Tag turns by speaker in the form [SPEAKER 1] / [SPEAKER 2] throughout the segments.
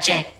[SPEAKER 1] Technologic.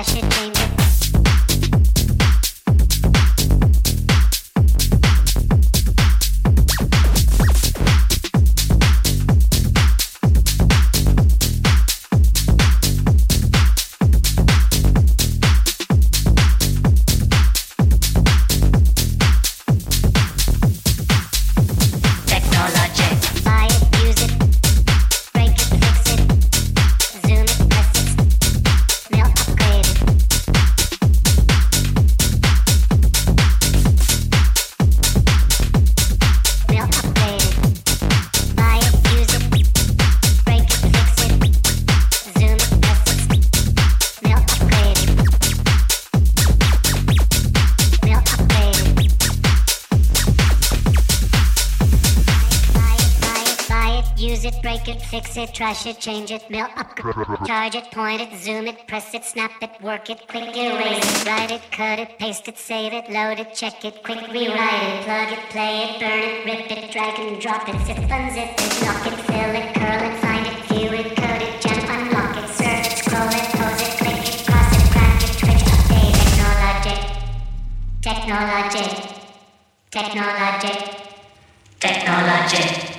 [SPEAKER 1] It, trash it, change it, mail, up, charge it, point it, zoom it, press it, snap it, work it, quick erase it, write it, cut it, paste it, save it, load it, check it, quick rewrite it, plug it, play it, burn it, rip it, drag and drop it, zip unzip it, lock it, fill it, curl it, find it, view it, code it, jump, unlock it, search it, scroll it, pose it, click it, cross it, crack it, twitch, update, technologic, technologic, technologic, technologic.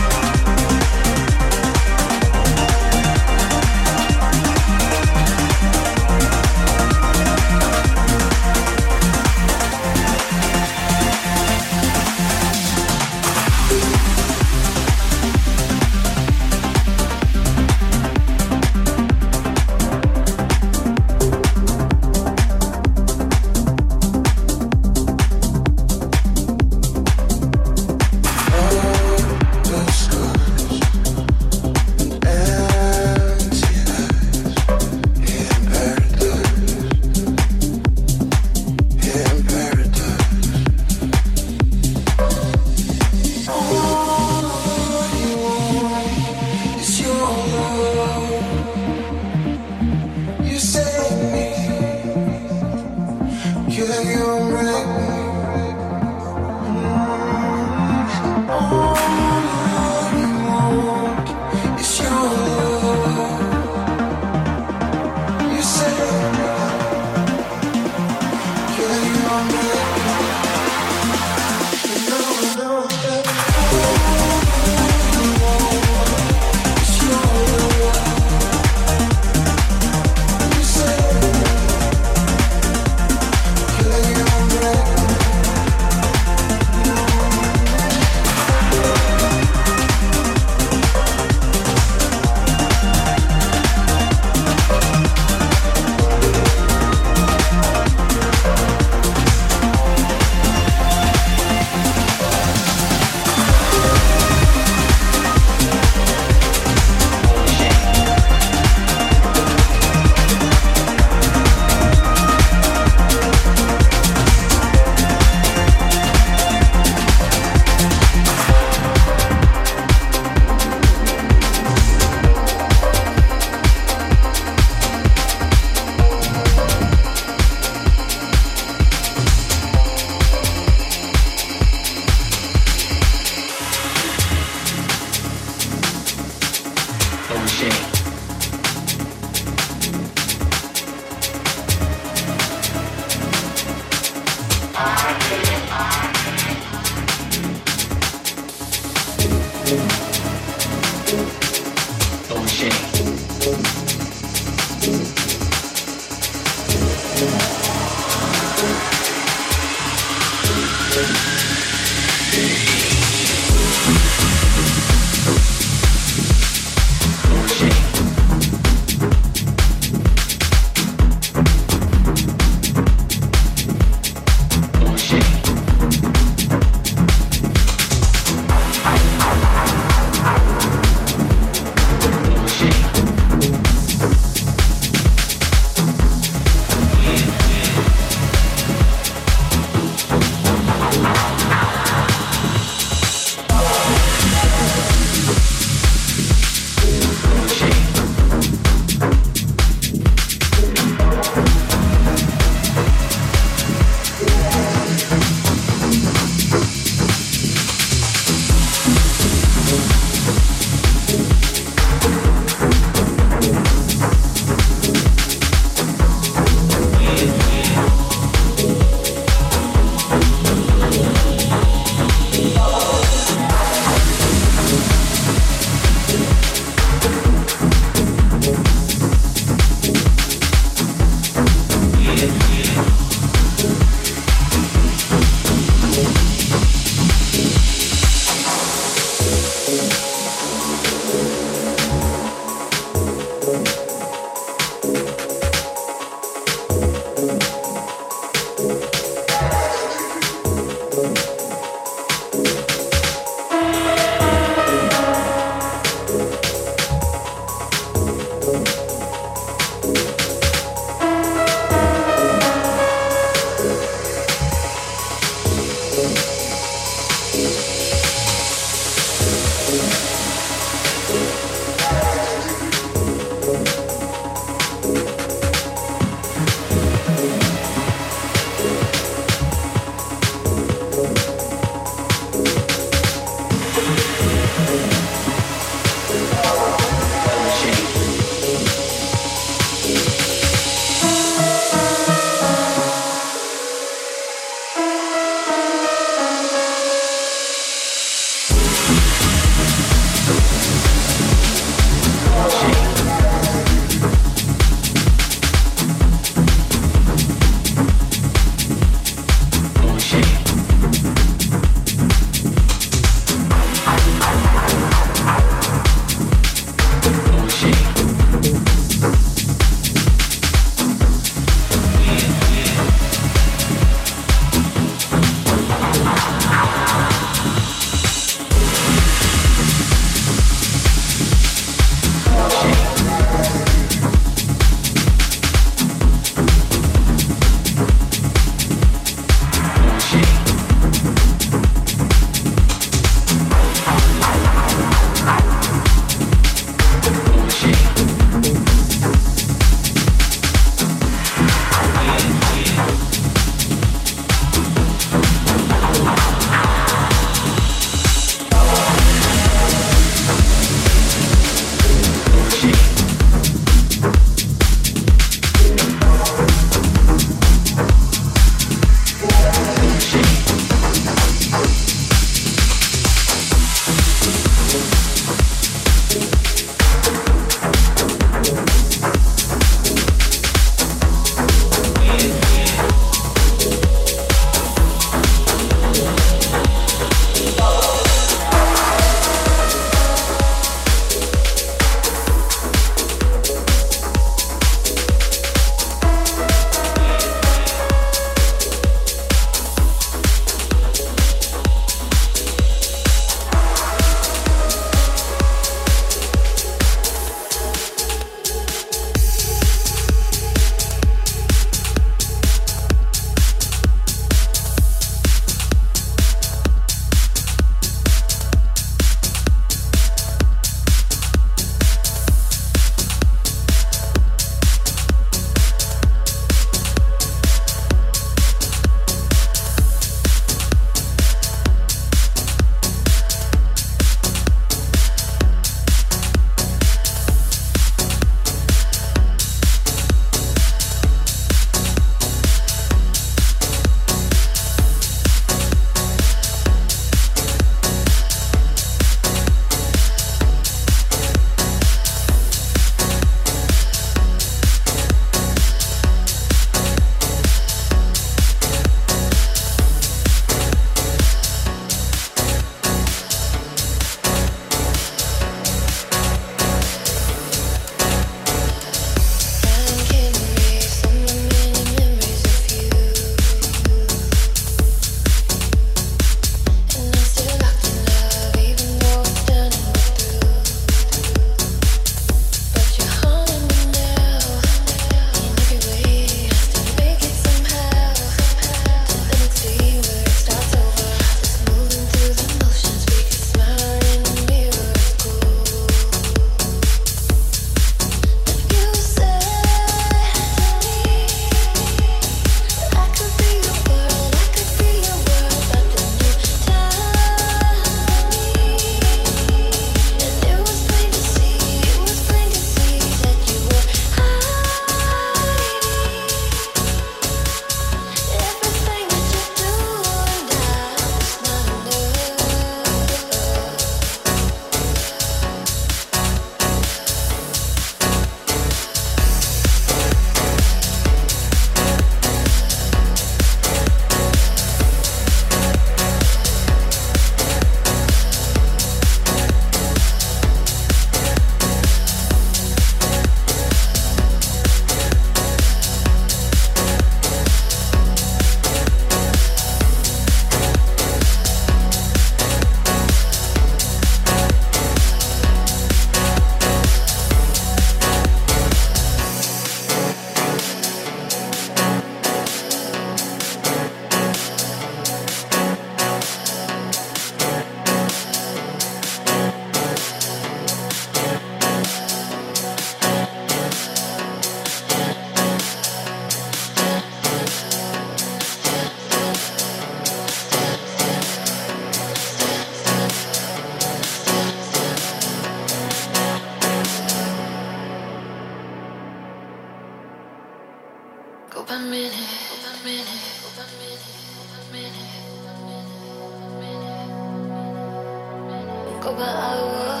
[SPEAKER 2] Go